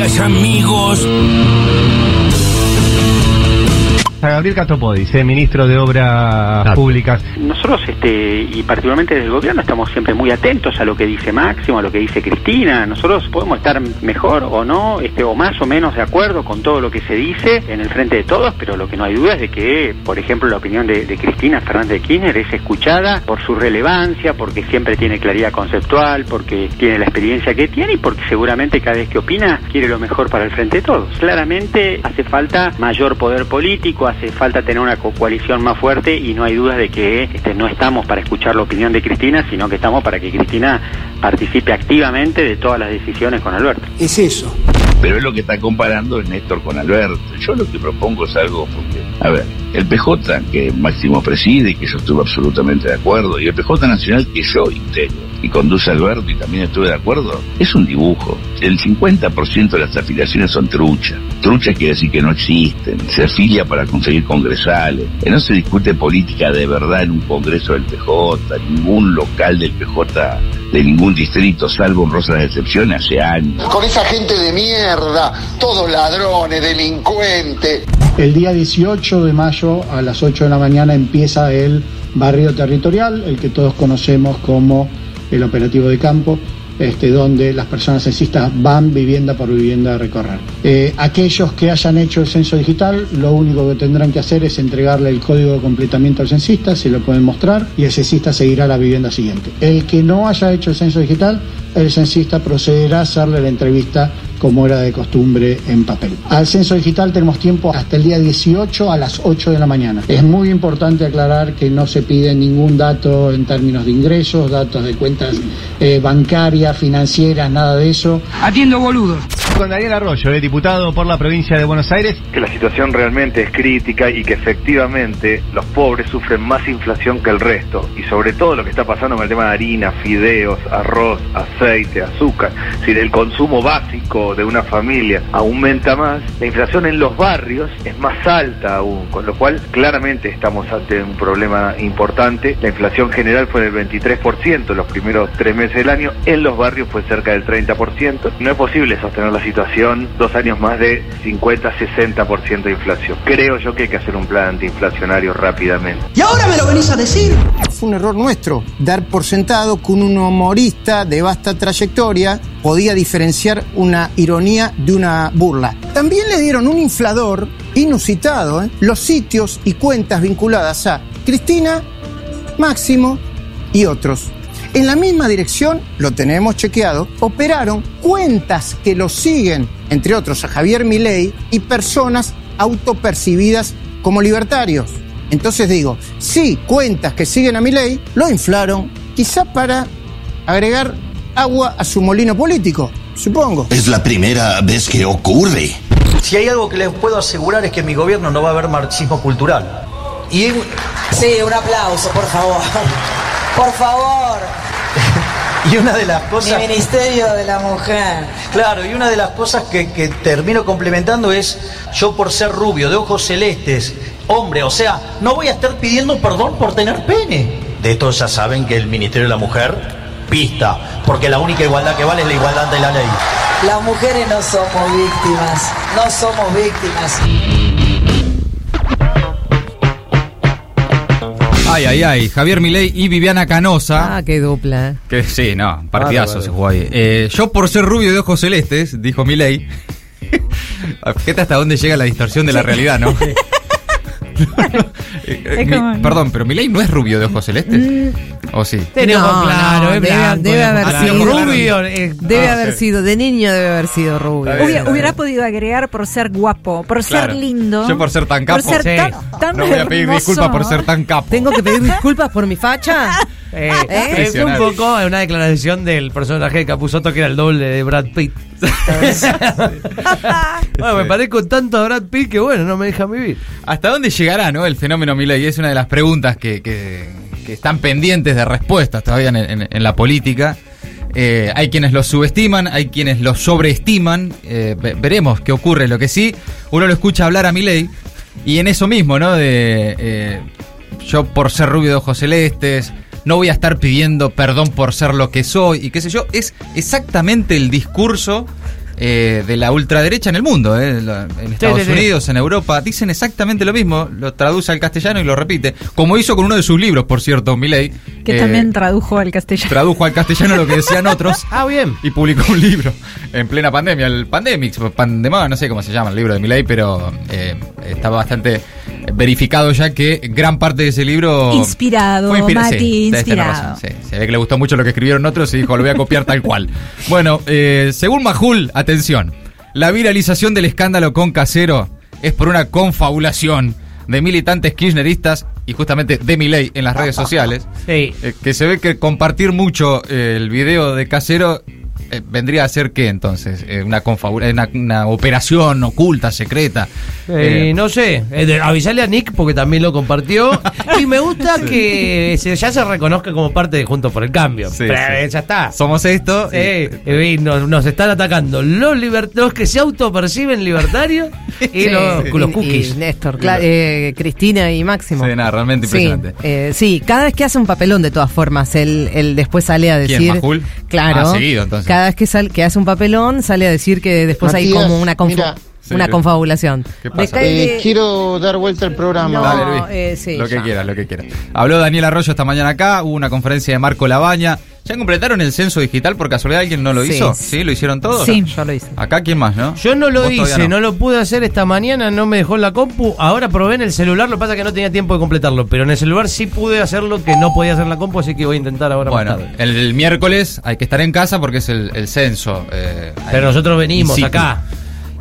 días amigos. A Gabriel Catopodis, eh, ministro de Obras Públicas. Nosotros, este, y particularmente desde el gobierno, estamos siempre muy atentos a lo que dice Máximo, a lo que dice Cristina. Nosotros podemos estar mejor o no, este, o más o menos de acuerdo con todo lo que se dice en el frente de todos, pero lo que no hay duda es de que, por ejemplo, la opinión de, de Cristina Fernández de Kirchner es escuchada por su relevancia, porque siempre tiene claridad conceptual, porque tiene la experiencia que tiene y porque seguramente cada vez que opina quiere lo mejor para el frente de todos. Claramente hace falta mayor poder político, hace falta tener una co- coalición más fuerte y no hay dudas de que este, no estamos para escuchar la opinión de Cristina, sino que estamos para que Cristina participe activamente de todas las decisiones con Alberto. Es eso. Pero es lo que está comparando Néstor con Alberto. Yo lo que propongo es algo porque, a ver, el PJ que Máximo preside y que yo estuve absolutamente de acuerdo, y el PJ Nacional que yo integro y conduce Alberto y también estuve de acuerdo, es un dibujo. El 50% de las afiliaciones son truchas. Truchas quiere decir que no existen. Se afilia para conseguir congresales. Que no se discute política de verdad en un congreso del PJ, ningún local del PJ de ningún distrito, salvo honrosas excepciones, hace años. Con esa gente de mierda, todos ladrones, delincuentes. El día 18 de mayo a las 8 de la mañana empieza el barrio territorial, el que todos conocemos como el operativo de campo, este, donde las personas censistas van vivienda por vivienda a recorrer. Eh, aquellos que hayan hecho el censo digital, lo único que tendrán que hacer es entregarle el código de completamiento al censista, se lo pueden mostrar y el censista seguirá la vivienda siguiente. El que no haya hecho el censo digital, el censista procederá a hacerle la entrevista como era de costumbre en papel. Al censo digital tenemos tiempo hasta el día 18 a las 8 de la mañana. Es muy importante aclarar que no se pide ningún dato en términos de ingresos, datos de cuentas eh, bancarias, financieras, nada de eso. Atiendo boludos. Con Daniel Arroyo, eh, diputado por la provincia de Buenos Aires. que la situación realmente es crítica y que efectivamente los pobres sufren más inflación que el resto y sobre todo lo que está pasando con el tema de harina, fideos, arroz, aceite, azúcar, si el consumo básico de una familia aumenta más, la inflación en los barrios es más alta aún, con lo cual claramente estamos ante un problema importante. La inflación general fue del 23% los primeros tres meses del año, en los barrios fue cerca del 30%. No es posible sostener la situación dos años más de 50-60% de inflación. Creo yo que hay que hacer un plan antiinflacionario rápidamente. ¿Y ahora me lo venís a decir? Fue un error nuestro dar por sentado que un humorista de vasta trayectoria podía diferenciar una ironía de una burla. También le dieron un inflador inusitado, ¿eh? los sitios y cuentas vinculadas a Cristina, Máximo y otros. En la misma dirección, lo tenemos chequeado, operaron cuentas que lo siguen, entre otros a Javier Milei, y personas autopercibidas como libertarios. Entonces digo, sí, cuentas que siguen a Milei lo inflaron, quizá para agregar agua a su molino político, supongo. Es la primera vez que ocurre. Si hay algo que les puedo asegurar es que en mi gobierno no va a haber marxismo cultural. Y Sí, un aplauso, por favor. Por favor. Y una de las cosas... Mi Ministerio de la Mujer. Claro, y una de las cosas que, que termino complementando es, yo por ser rubio, de ojos celestes, hombre, o sea, no voy a estar pidiendo perdón por tener pene. De esto ya saben que el Ministerio de la Mujer, pista, porque la única igualdad que vale es la igualdad ante la ley. Las mujeres no somos víctimas. No somos víctimas. Ay, ay, ay. Javier Milei y Viviana Canosa. Ah, qué dupla. Que sí, no, partidazo Bárbaro. se jugó ahí. Eh, yo por ser rubio de ojos celestes, dijo Milei. Fíjate hasta dónde llega la distorsión de la realidad, ¿no? Eh, eh, mi- como- perdón, pero Milei no es rubio de ojos celestes. ¿O sí? Tenemos No, claro, no, es debe, blanco, debe es haber sido Rubio, eh, Debe ah, haber sí. sido, de niño debe haber sido rubio. Bien, Hubiera, podido agregar por ser guapo, por Claro. ser lindo. Yo por ser tan Por capo. ser Sí. tan, tan No voy a pedir disculpas por ser tan capo. ¿Tengo que pedir disculpas por mi facha? Eh, ¿Eh? Es un poco una declaración del personaje de Capuzoto que era el doble de Brad Pitt. bueno, me parezco tanto a Brad Pitt que bueno, no me deja vivir. ¿Hasta dónde llegará no, el fenómeno Milei? Es una de las preguntas que, que- que están pendientes de respuestas todavía en, en- en la política. Eh, hay quienes lo subestiman, hay quienes lo sobreestiman. Eh, ve- veremos qué ocurre. Lo que sí, uno lo escucha hablar a Milei y en eso mismo, ¿no? De eh, yo por ser rubio de ojos celestes, no voy a estar pidiendo perdón por ser lo que soy y qué sé yo. Es exactamente el discurso eh, de la ultraderecha en el mundo, eh, en Estados sí, sí. Unidos, en Europa, dicen exactamente lo mismo, lo traduce al castellano y lo repite, como hizo con uno de sus libros, por cierto, Milei. Que eh, también tradujo al castellano. tradujo al castellano lo que decían otros. Ah, bien. Y publicó un libro en plena pandemia, el Pandemics, Pandemia, no sé cómo se llama el libro de Milei, pero eh, está bastante verificado ya que gran parte de ese libro Inspirado, fue inspira- Mati, sí, inspirado. razón, sí. Se ve que le gustó mucho lo que escribieron otros y dijo, lo voy a copiar tal cual. Bueno, eh, según Majul, atención, la viralización del escándalo con Casero es por una confabulación de militantes kirchneristas y justamente de Milei en las redes sociales. Sí. Eh, que se ve que compartir mucho eh, el video de Casero eh, vendría a ser qué entonces? Eh, una, confabula- una, una operación oculta, secreta. Eh, Eh, no sé, eh, de- avisale a Nick porque también lo compartió. y me gusta que se- ya se reconozca como parte de Juntos por el Cambio. Sí, Pero, sí. eh, ya está. Somos esto. Sí, y- eh, y nos, nos están atacando los, los que se autoperciben libertarios y Sí, los, y- los y cookies. Néstor, cla- eh, Cristina y Máximo. Sí, nada, realmente Sí, impresionante. eh, sí, cada vez que hace un papelón, de todas formas, él, él después sale a ¿Quién, decir. Majul? Claro. Ah, seguido, entonces. Cada vez que, sal- que hace un papelón, sale a decir que después hay como una, confu- mira. una Sí, confabulación. ¿Qué pasa? Decae Eh, quiero dar vuelta al programa. No, Dale, Luis. eh, sí, lo que quieras, lo que quieras. Habló Daniel Arroyo esta mañana acá, hubo una conferencia de Marco Labaña. ¿Ya completaron el censo digital por casualidad? ¿Alguien no lo Sí. hizo? ¿Sí? ¿Lo hicieron todos? Sí. Yo lo hice. Acá, ¿quién más, no? Yo no lo hice, no. lo pude hacer esta mañana, no me dejó la compu. Ahora probé en el celular, lo que pasa es que no tenía tiempo de completarlo. Pero en el celular sí pude hacer lo que no podía hacer la compu, así que voy a intentar ahora Bueno, más tarde. el, el miércoles hay que estar en casa porque es el, el censo. eh, Pero nosotros venimos acá.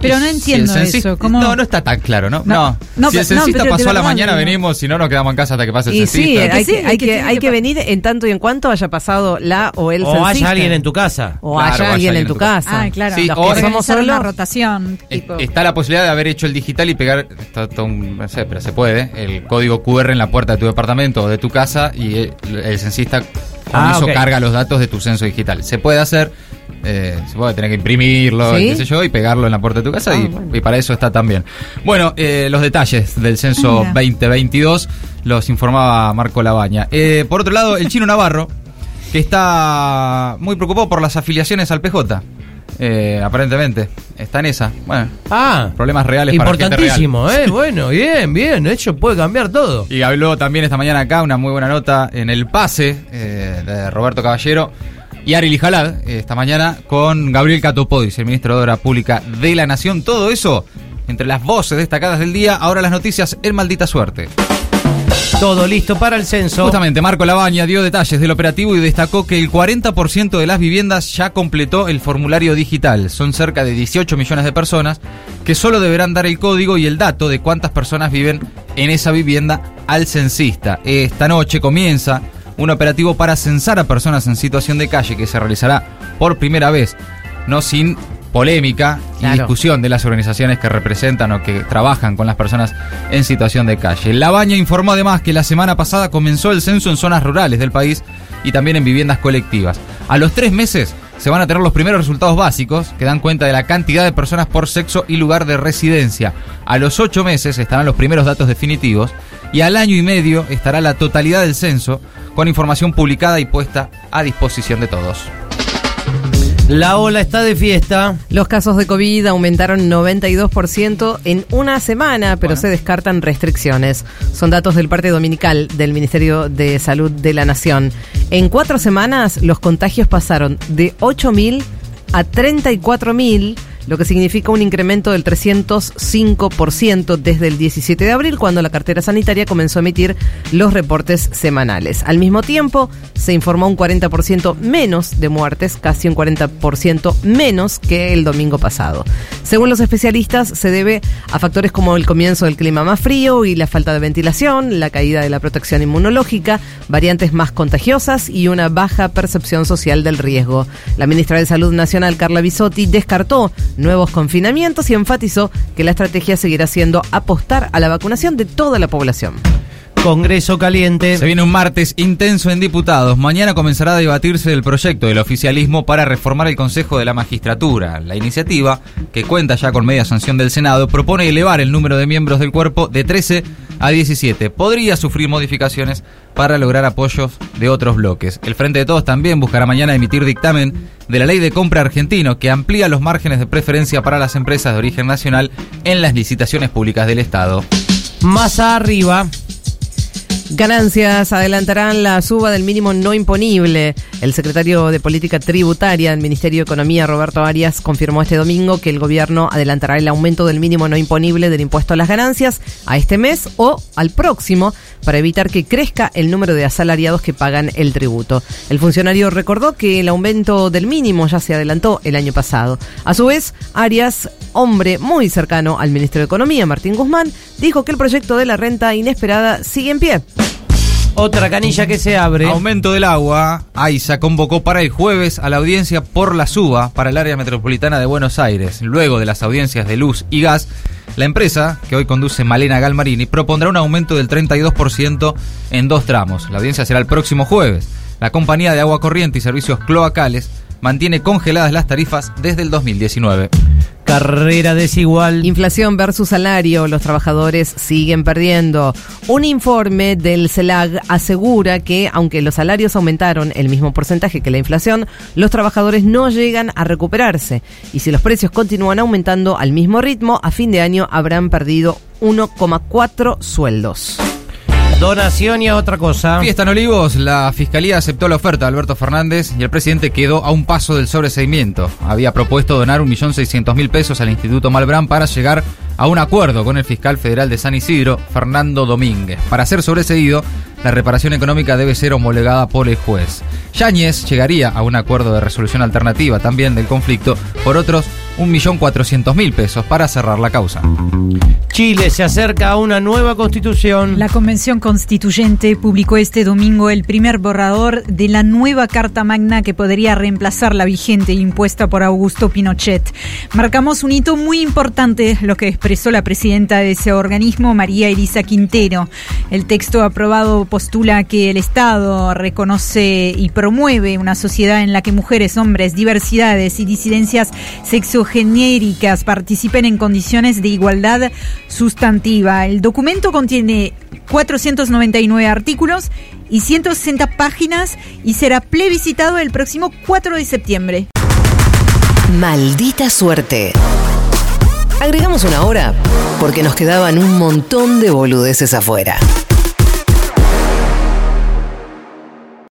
Pero no Si el entiendo eso. ¿Cómo? No, no está tan claro, ¿no? No, No. no, si el censista pero pasó a la mañana, digo. venimos, si no, nos quedamos en casa hasta que pase el Y censista. hay sí, que hay que, hay venir en tanto y en cuanto haya pasado la o el O haya censista. alguien en tu casa. O Claro, haya haya alguien en tu casa. Ah, claro. Sí, Los o somos una solos. rotación. Tipo, Está la posibilidad de haber hecho el digital y pegar, está todo un- no sé, pero se puede, el código QR en la puerta de tu departamento o de tu casa y el, el censista con Ah, eso carga los datos de tu censo digital. Se puede hacer, eh, se puede tener que imprimirlo, ¿Sí? qué sé yo, y pegarlo en la puerta de tu casa Ah, y, bueno. y para eso está también. Bueno, eh, los detalles del censo Mira. 2022 los informaba Marco Labaña. Eh, por otro lado, el chino Navarro, que está muy preocupado por las afiliaciones al PJ. Eh, aparentemente, está en esa. Bueno, Ah, problemas reales para importantísimo, ¿eh? Bueno, bien, bien. Eso puede cambiar todo. Y habló también esta mañana acá una muy buena nota en el pase eh, de Roberto Caballero y Ari Lijalad eh, esta mañana con Gabriel Catopodis, el ministro de Obra Pública de la Nación. Todo eso entre las voces destacadas del día. Ahora las noticias en maldita suerte. Todo listo para el censo. Justamente Marco Labaña dio detalles del operativo y destacó que el 40% de las viviendas ya completó el formulario digital. Son cerca de 18 millones de personas que solo deberán dar el código y el dato de cuántas personas viven en esa vivienda al censista. Esta noche comienza un operativo para censar a personas en situación de calle que se realizará por primera vez, no sin polémica y Claro. discusión de las organizaciones que representan o que trabajan con las personas en situación de calle. La Baña informó además que la semana pasada comenzó el censo en zonas rurales del país y también en viviendas colectivas. A los tres meses se van a tener los primeros resultados básicos que dan cuenta de la cantidad de personas por sexo y lugar de residencia. A los ocho meses estarán los primeros datos definitivos y al año y medio estará la totalidad del censo con información publicada y puesta a disposición de todos. La ola está de fiesta. Los casos de COVID aumentaron 92% en una semana, pero se descartan restricciones. Son datos del parte dominical del Ministerio de Salud de la Nación. En cuatro semanas, los contagios pasaron de 8.000 a 34.000, lo que significa un incremento del 305% desde el 17 de abril, cuando la cartera sanitaria comenzó a emitir los reportes semanales. Al mismo tiempo, se informó un 40% menos de muertes, casi un 40% menos que el domingo pasado. Según los especialistas, se debe a factores como el comienzo del clima más frío y la falta de ventilación, la caída de la protección inmunológica, variantes más contagiosas y una baja percepción social del riesgo. La ministra de Salud Nacional, Carla Bisotti, descartó nuevos confinamientos y enfatizó que la estrategia seguirá siendo apostar a la vacunación de toda la población. Congreso caliente. Se viene un martes intenso en diputados. Mañana comenzará a debatirse el proyecto del oficialismo para reformar el Consejo de la Magistratura. La iniciativa, que cuenta ya con media sanción del Senado, propone elevar el número de miembros del cuerpo de 13 a 17. Podría sufrir modificaciones para lograr apoyos de otros bloques. El Frente de Todos también buscará mañana emitir dictamen de la ley de compra argentino que amplía los márgenes de preferencia para las empresas de origen nacional en las licitaciones públicas del Estado. Más arriba. Ganancias adelantarán la suba del mínimo no imponible. El secretario de Política Tributaria del Ministerio de Economía, Roberto Arias, confirmó este domingo que el gobierno adelantará el aumento del mínimo no imponible del impuesto a las ganancias a este mes o al próximo para evitar que crezca el número de asalariados que pagan el tributo. El funcionario recordó que el aumento del mínimo ya se adelantó el año pasado. A su vez, Arias, hombre muy cercano al ministro de Economía, Martín Guzmán, dijo que el proyecto de la renta inesperada sigue en pie. Otra canilla que se abre. Aumento del agua. AISA convocó para el jueves a la audiencia por la suba para el área metropolitana de Buenos Aires. Luego de las audiencias de luz y gas, la empresa, que hoy conduce Malena Galmarini, propondrá un aumento del 32% en dos tramos. La audiencia será el próximo jueves. La compañía de agua corriente y servicios cloacales mantiene congeladas las tarifas desde el 2019. Carrera desigual. Inflación versus salario. Los trabajadores siguen perdiendo. Un informe del CELAG asegura que, aunque los salarios aumentaron el mismo porcentaje que la inflación, los trabajadores no llegan a recuperarse. Y si los precios continúan aumentando al mismo ritmo, a fin de año habrán perdido 1,4 sueldos. Donación y a otra cosa. Fiesta en Olivos, la fiscalía aceptó la oferta de Alberto Fernández y el presidente quedó a un paso del sobreseimiento. Había propuesto donar 1.600.000 pesos al Instituto Malbrán para llegar a un acuerdo con el fiscal federal de San Isidro, Fernando Domínguez. Para ser sobreseído, la reparación económica debe ser homologada por el juez. Yáñez llegaría a un acuerdo de resolución alternativa también del conflicto por otros 1.400.000 pesos para cerrar la causa. Chile se acerca a una nueva constitución. La Convención Constituyente publicó este domingo el primer borrador de la nueva Carta Magna que podría reemplazar la vigente impuesta por Augusto Pinochet. Marcamos un hito muy importante, lo que expresó la presidenta de ese organismo, María Elisa Quintero. El texto aprobado postula que el Estado reconoce y promueve una sociedad en la que mujeres, hombres, diversidades y disidencias sexogenéricas participen en condiciones de igualdad sustantiva. El documento contiene 499 artículos y 160 páginas y será plebiscitado el próximo 4 de septiembre. Maldita suerte. Agregamos una hora porque nos quedaban un montón de boludeces afuera.